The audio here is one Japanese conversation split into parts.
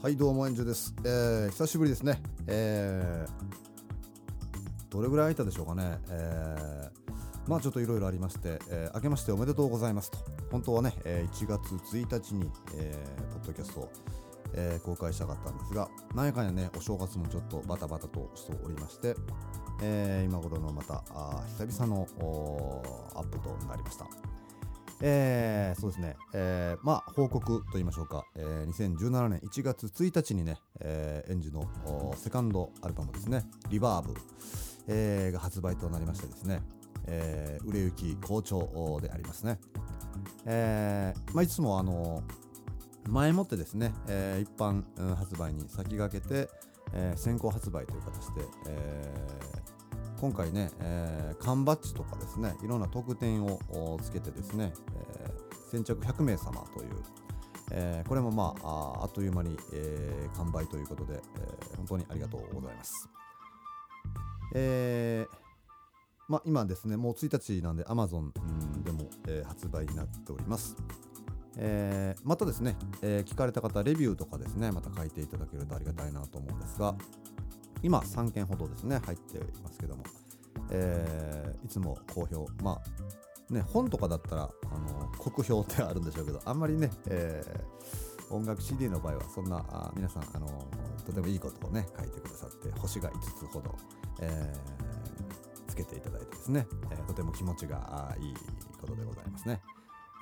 はいどうもエンジュです、えー、久しぶりですね。えー、どれぐらい空いたでしょうかね。えー、まあちょっといろいろありまして、えー、明けましておめでとうございますと。本当はね、えー、1月1日に、えー、ポッドキャストを、えー公開したかったんですが何やかんやねお正月もちょっとバタバタとしておりまして、えー今頃のまたあ久々のアップとなりました。えーそうですね、えーまあ報告と言いましょうか、えー2017年1月1日にね、えーエンジのセカンドアルバムですね「リバーブ、えーが発売となりましてですね、えー売れ行き好調でありますね、えーまあ、いつもあの前もってですね、えー一般、うん発売に先駆けて、えー先行発売という形で、えー今回ね、えー缶バッジとかですねいろんな特典をつけてですね、えー先着100名様という、えーこれもまああっという間に、えー完売ということで、えー本当にありがとうございます。えーまあ、今ですねもう1日なんで Amazon でも、えー発売になっております。えーまたですね、えー聞かれた方レビューとかですねまた書いていただけるとありがたいなと思うんですが今3件ほどですね入っていますけども、えーいつも好評まあね本とかだったらあの酷評ってあるんでしょうけどあんまりね、えー音楽 CD の場合はそんなあ皆さんあのとてもいいことをね書いてくださって星が5つほど、えーつけていただいてですね、えーとても気持ちがいいことでございますね。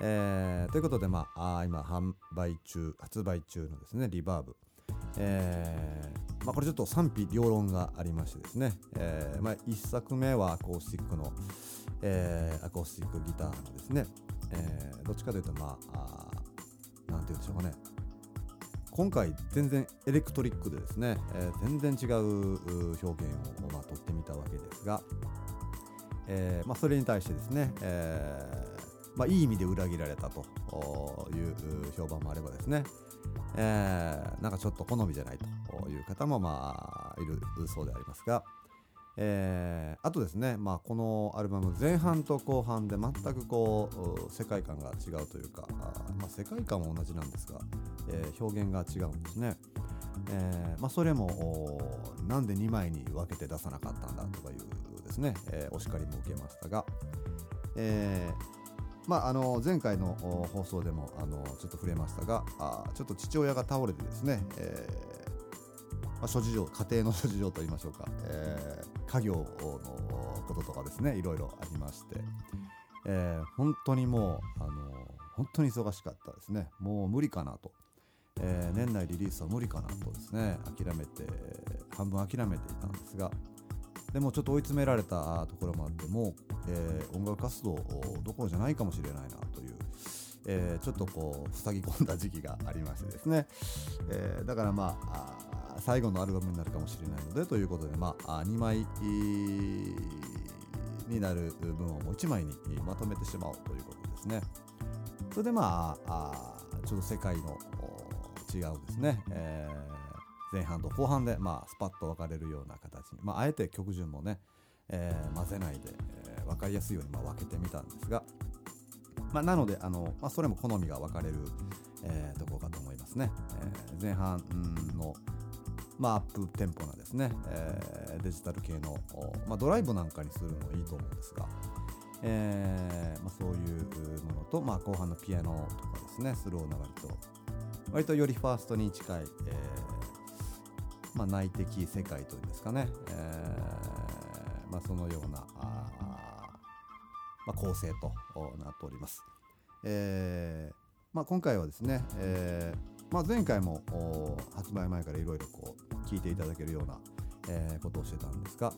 えーということで、まあ、あ今販売中発売中のですねリバーブ、えーまあ、これちょっと賛否両論がありましてですね、えーまあ、1作目はアコースティックの、えーアコースティックギターのですね、えーどっちかというとまああなんて言うんでしょうかね。今回全然エレクトリックでですね、えー全然違う表現を、まあ、取ってみたわけですが、えーまあ、それに対してですね、えーまあ、いい意味で裏切られたと。いう評判もあればですね、えーなんかちょっと好みじゃないという方もまあいるそうでありますが、えーあとですね、まあ、このアルバム前半と後半で全くこう世界観が違うというかまあ、世界観は同じなんですが、えー表現が違うんですね。えーまあ、それもなんで2枚に分けて出さなかったんだとかいうですね、えーお叱りも受けましたが、えーまあ、あの前回の放送でもあのちょっと触れましたがあちょっと父親が倒れてですね、えーまあ、諸事情家庭の 諸事情といいましょうか、えー家業のこととかですねいろいろありまして、えー本当にもうあの本当に忙しかったですね。もう無理かなと、えー年内リリースは無理かなとですね諦めて半分諦めていたんですがでもちょっと追い詰められたところもあってもう、えー音楽活動どころじゃないかもしれないなという、えーちょっとこう塞ぎ込んだ時期がありましてですね、えーだからまあ最後のアルバムになるかもしれないのでということでまあ2枚になる分をもう1枚にまとめてしまおうということですね。それでまああちょっと世界の違うですね、えー前半と後半で、まあ、スパッと分かれるような形に、まあ、あえて曲順もね、えー混ぜないで、えー分かりやすいようにま分けてみたんですが、まあ、なのであの、まあ、それも好みが分かれる、えーところかと思いますね、え前半の、まあ、アップテンポなですね、えーデジタル系の、ま、ドライブなんかにするのいいと思うんですが、えま、そういうものと、まあ、後半のピアノとかですねスローな割と割とよりファーストに近い、えまあ、内的世界というんですかね、えーまあ、そのようなあ、まあ、構成となっております。えーまあ、今回はですね、えーまあ、前回も発売前からいろいろこう聞いていただけるような、えことをしてたんですが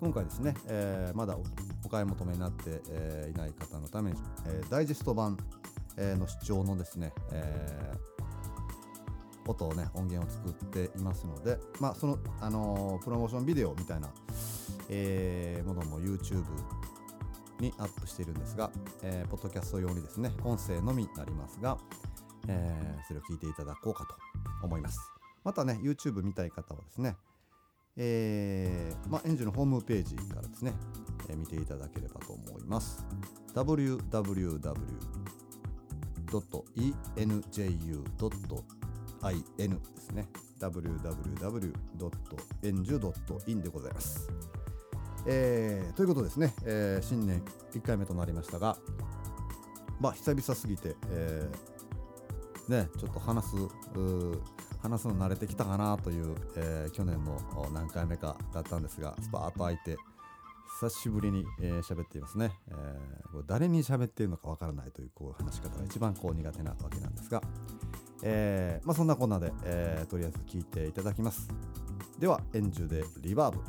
今回ですね、えーまだお買い求めになって、えいない方のために、えダイジェスト版、えの視聴のですね、えー音をね音源を作っていますので、まあそのあのープロモーションビデオみたいな、えーものも YouTube にアップしているんですが、えーポッドキャスト用にですね音声のみになりますが、えーそれを聞いていただこうかと思いますまたね YouTube 見たい方はですねえーまあ、エンジンのホームページからですね、えー見ていただければと思います。www.enju.in ですね。www.enju.in でございます。えーということですね、えー新年1回目となりましたが、まあ、久々すぎて、えーね、ちょっと話す、話すの慣れてきたかなという、えー去年の何回目かだったんですが、スパーッと空いて、久しぶりに喋、えーっていますね、えーこれ誰に喋っているのかわからないというこう話し方が一番こう苦手なわけなんですが、えーまあ、そんなこんなで、えーとりあえず聞いていただきます。では、円柱でリバーブ。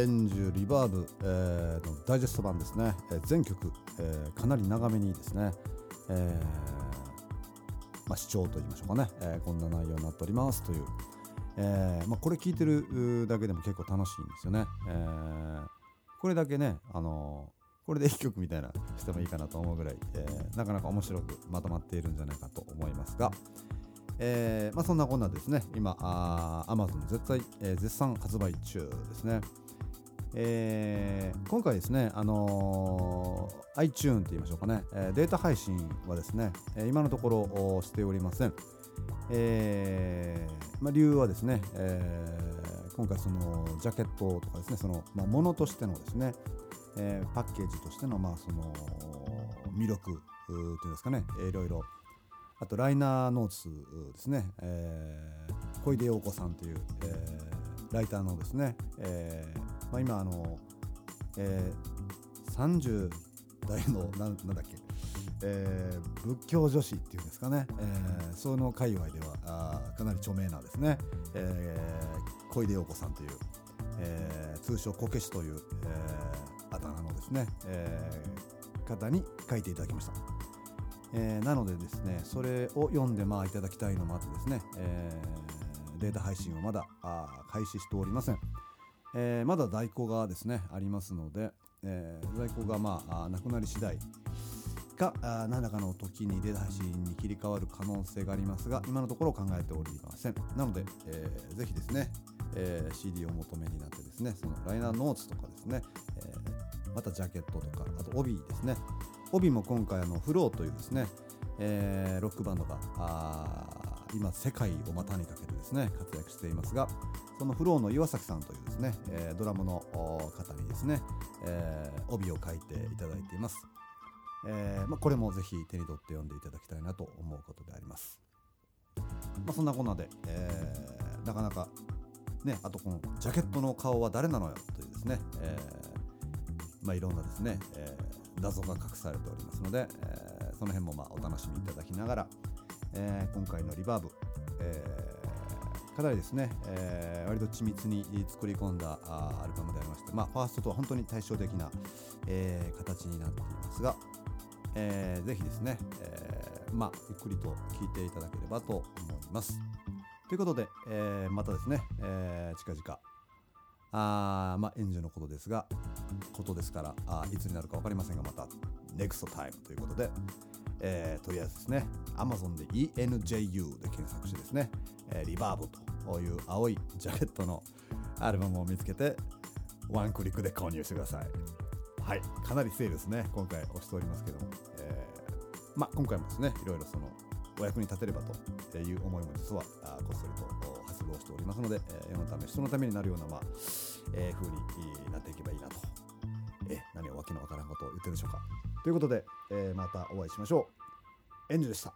エンジュリバーブ、えーのダイジェスト版ですね、えー全曲、えーかなり長めにですね、えーまあ、視聴といいましょうかね、えーこんな内容になっておりますという、えーまあ、これ聞いてるだけでも結構楽しいんですよね、えーこれだけね、あのーこれで1曲みたいなしてもいいかなと思うぐらい、えーなかなか面白くまとまっているんじゃないかと思いますが、えーまあ、そんなこんなですね、今、あ Amazon 絶対、え絶賛発売中ですね。えー今回ですね、あのー iTune って言いましょうかね、えーデータ配信はですね、えー今のところしておりません。えーまあ、理由はですね、えー今回そのジャケットとかですね、その、まあ、ものとしてのですね、えーパッケージとしての、まあ、その魅力うーっていうんですかね、いろいろあとライナーノーツですね、えー小出陽子さんという、えーライターのですね、えーまあ、今あの、えー30代のなんなんだっけ、えー仏教女子っていうんですかね、えーその界隈ではあかなり著名なですね、えー、小出陽子さんという、えー、通称こけしという、えー、あだ名のですね、えー、方に書いていただきました、えー、なのでですねそれを読んでまあいただきたいのもあってですね、えー、データ配信をまだあ開始しておりません、えー、まだ在庫がですねありますので、えー、在庫がまあなくなり次第か何らかの時に出だしに切り替わる可能性がありますが今のところ考えておりません。なので、えー、ぜひですね、えー、CD を求めになってですねそのライナーノーツとかですね、えー、またジャケットとかあと帯ですね。帯も今回あのフローというですね、えー、ロックバンドが今世界を股にかけてですね活躍していますがそのフローの岩崎さんというですね、えー、ドラムの方にですね、えー、帯を書いていただいていますえー、まあ、これもぜひ手に取って読んでいただきたいなと思うことであります。まあ、そんなこんなで、えー、なかなかね、あとこのジャケットの顔は誰なのよというですね、えー、まあ、いろんなですね、えー、謎が隠されておりますので、えー、その辺もまあお楽しみいただきながら、え今回のリバーブ、えかなりですね、え割と緻密に作り込んだアルバムでありまして、まあ、ファーストとは本当に対照的な、え形になっていますが、えー、ぜひですね、え、まあ、ゆっくりと聞いていただければと思います。ということで、え、またですね、え、近々、あまあ、援助のことですが、ことですから、あいつになるか分かりませんが、また、NEXT TIME ということで、えー、とりあえずですね、Amazon で ENJU で検索してですね、えー、リバーブという青いジャケットのアルバムを見つけて、ワンクリックで購入してください。はい、かなりセールですね、今回押しておりますけども、えー、まあ、今回もですね、いろいろそのお役に立てればという思いも実はあこっそりと発動しておりますので、えー、世のため、人のためになるような、まあえー、風になっていけばいいなと、え、何をわけのわからんことを言ってるでしょうか。ということで、えー、またお会いしましょう。エンジュでした。